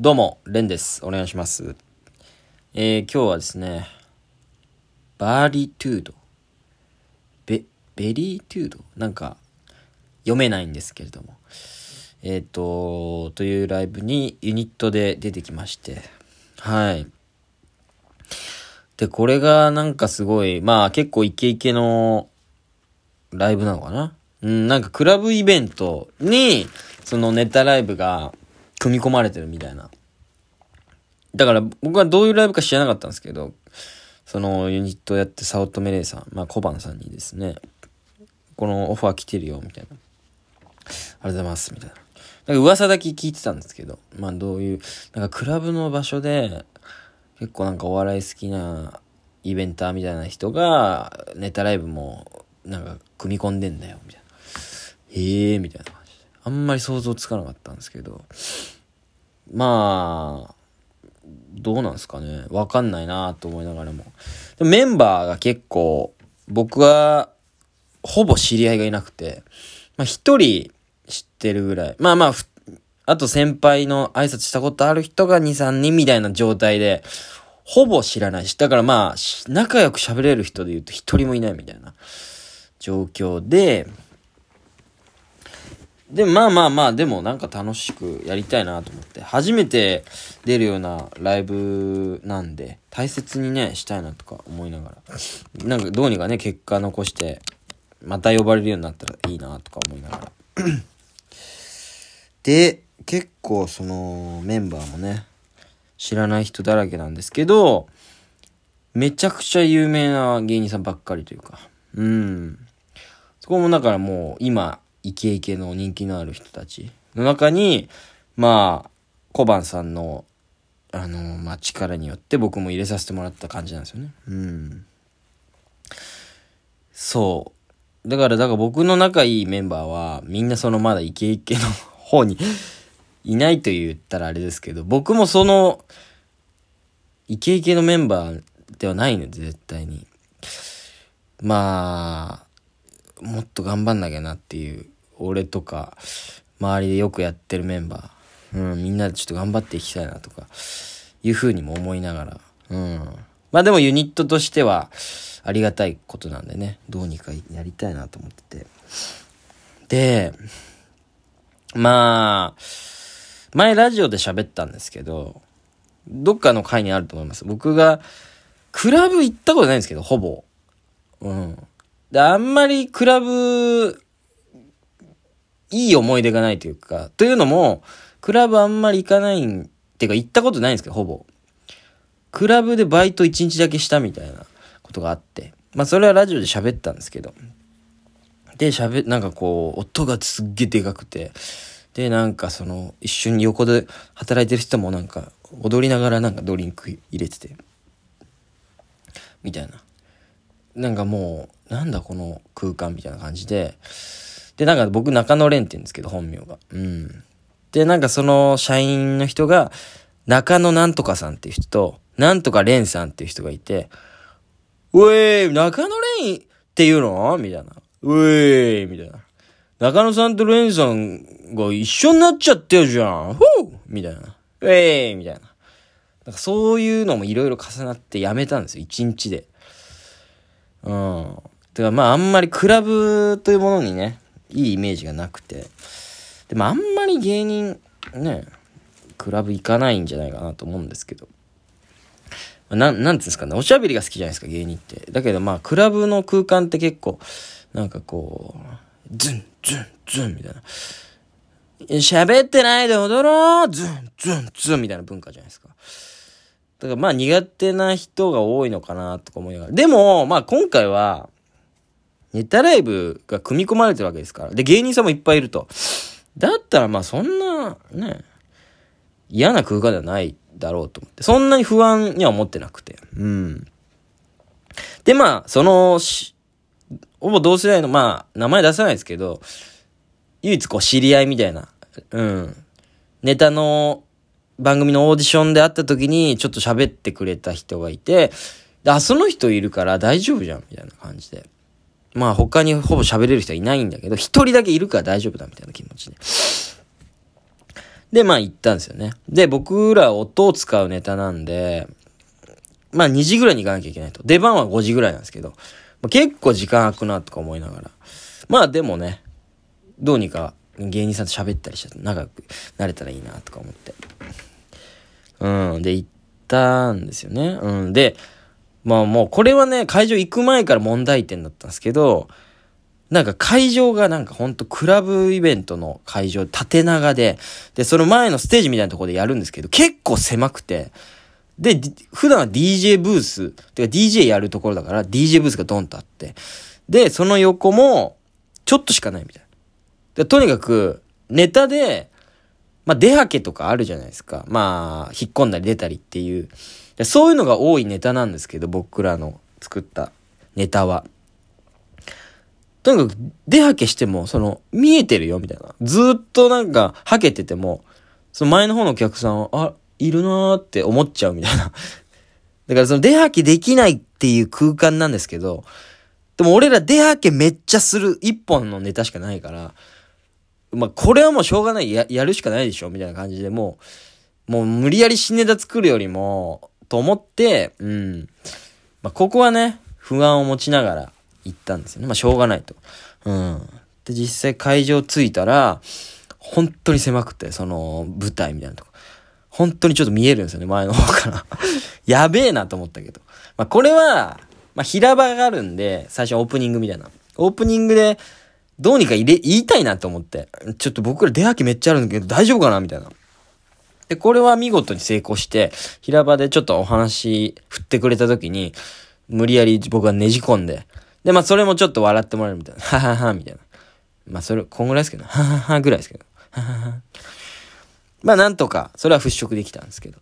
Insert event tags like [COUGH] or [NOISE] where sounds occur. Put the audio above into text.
どうも、レンです。お願いします。えー、今日はですね、バーリトゥード。ベ、ベリートゥード？なんか、読めないんですけれども。えっ、と、というライブにユニットで出てきまして。はい。で、これがなんかすごい、まあ結構イケイケのライブなのかな？うん、なんかクラブイベントに、そのネタライブが組み込まれてるみたいな。だから僕はどういうライブか知らなかったんですけど、そのユニットをやって早乙女玲さん、まあ小判さんにですね、このオファー来てるよ、みたいな。ありがとうございます、みたいな。なんか噂だけ聞いてたんですけど、まあどういう、なんかクラブの場所で、結構なんかお笑い好きなイベンターみたいな人が、ネタライブも、なんか組み込んでんだよ、みたいな。へえ、みたいな。あんまり想像つかなかったんですけど、まあ、どうなんですかね。わかんないなと思いながらも。でもメンバーが結構、僕は、ほぼ知り合いがいなくて、まあ一人知ってるぐらい。まあまあ、あと先輩の挨拶したことある人が2、3人みたいな状態で、ほぼ知らないし、だからまあ、仲良く喋れる人で言うと一人もいないみたいな状況で、で、まあまあまあ、でもなんか楽しくやりたいなと思って、初めて出るようなライブなんで、大切にね、したいなとか思いながら、なんかどうにかね、結果残して、また呼ばれるようになったらいいなとか思いながら。[CLEARS THROAT] で、結構そのメンバーもね、知らない人だらけなんですけど、めちゃくちゃ有名な芸人さんばっかりというか、うん。そこもだからもう今、イケイケの人気のある人たちの中に、まあ、小判さんの、あの、まあ、力によって僕も入れさせてもらった感じなんですよね。うん。そう。だから、だから僕の仲いいメンバーは、みんなそのまだイケイケの方にいないと言ったらあれですけど、僕もその、イケイケのメンバーではないので、絶対に。まあ、もっと頑張んなきゃなっていう、俺とか、周りでよくやってるメンバー、うん、みんなでちょっと頑張っていきたいなとか、いうふうにも思いながら、うん。まあでもユニットとしては、ありがたいことなんでね、どうにかやりたいなと思ってて。で、まあ、前ラジオで喋ったんですけど、どっかの回にあると思います。僕が、クラブ行ったことないんですけど、ほぼ。うん。で、あんまりクラブ、いい思い出がないというか、というのも、クラブあんまり行かないん、てか行ったことないんですけど、ほぼ。クラブでバイト1日だけしたみたいなことがあって。まあそれはラジオで喋ったんですけど。で、喋、なんかこう、音がすっげえでかくて。で、なんかその、一緒に横で働いてる人もなんか、踊りながらなんかドリンク入れてて。みたいな。なんかもう、なんだこの空間みたいな感じで。で、なんか僕中野蓮って言うんですけど、本名が。うん。で、なんかその社員の人が、中野なんとかさんっていう人と、なんとか蓮さんっていう人がいて、うえー、中野蓮っていうの？みたいな。うえー、みたいな。中野さんと蓮さんが一緒になっちゃってるじゃん。ふうみたいな。うえー、みたいな。なんかそういうのもいろいろ重なってやめたんですよ、一日で。うん。てかまああんまりクラブというものにね、いいイメージがなくて。でもあんまり芸人、ね、クラブ行かないんじゃないかなと思うんですけど。なん、なんていうんですかね、おしゃべりが好きじゃないですか、芸人って。だけどまあ、クラブの空間って結構、なんかこう、ズン、ズン、ズンみたいな。喋ってないで踊ろうズン、ズン、ズンみたいな文化じゃないですか。だからまあ苦手な人が多いのかなとか思いながら。でも、まあ今回は、ネタライブが組み込まれてるわけですから。で、芸人さんもいっぱいいると。だったらまあそんな、ね、嫌な空間ではないだろうと思って。そんなに不安には思ってなくて。うん。で、まあ、その、し、ほぼ同世代の、まあ、名前出さないですけど、唯一こう知り合いみたいな、うん。ネタの番組のオーディションで会った時にちょっと喋ってくれた人がいて、あ、その人いるから大丈夫じゃん、みたいな感じで。まあ他にほぼ喋れる人はいないんだけど、一人だけいるから大丈夫だみたいな気持ちで。で、まあ行ったんですよね。で、僕ら音を使うネタなんで、まあ2時ぐらいに行かなきゃいけないと。出番は5時ぐらいなんですけど、まあ、結構時間空くなとか思いながら。まあでもね、どうにか芸人さんと喋ったりして仲良くなれたらいいなとか思って。うん。で、行ったんですよね。うん。で、まあもうこれはね、会場行く前から問題点だったんですけど、なんか会場がなんかほんとクラブイベントの会場、縦長で、で、その前のステージみたいなところでやるんですけど、結構狭くて、で、普段は DJ ブース、てか DJ やるところだから DJ ブースがドンとあって、で、その横も、ちょっとしかないみたいな。で、とにかく、ネタで、まあ、出はけとかあるじゃないですか。まあ、引っ込んだり出たりっていう。そういうのが多いネタなんですけど、僕らの作ったネタは。とにかく、出はけしても、その、見えてるよ、みたいな。ずっとなんか、はけてても、その前の方のお客さんは、あ、いるなーって思っちゃうみたいな。だからその出はけできないっていう空間なんですけど、でも俺ら出はけめっちゃする一本のネタしかないから、まあ、これはもうしょうがない。や、やるしかないでしょみたいな感じで、もう、もう無理やり新ネタ作るよりも、と思って、うん。まあ、ここはね、不安を持ちながら行ったんですよね。まあ、しょうがないと。うん。で、実際会場着いたら、本当に狭くて、その、舞台みたいなとこ。本当にちょっと見えるんですよね、前の方から [LAUGHS] やべえなと思ったけど。まあ、これは、まあ、平場があるんで、最初オープニングみたいな。オープニングで、どうにか入れ、言いたいなと思って。ちょっと僕ら出吐きめっちゃあるんだけど大丈夫かなみたいな。で、これは見事に成功して、平場でちょっとお話振ってくれた時に、無理やり僕がねじ込んで、で、まあそれもちょっと笑ってもらえるみたいな。ははは、みたいな。まあそれ、こんぐらいですけど、はははぐらいですけど。ははは。まあなんとか、それは払拭できたんですけど。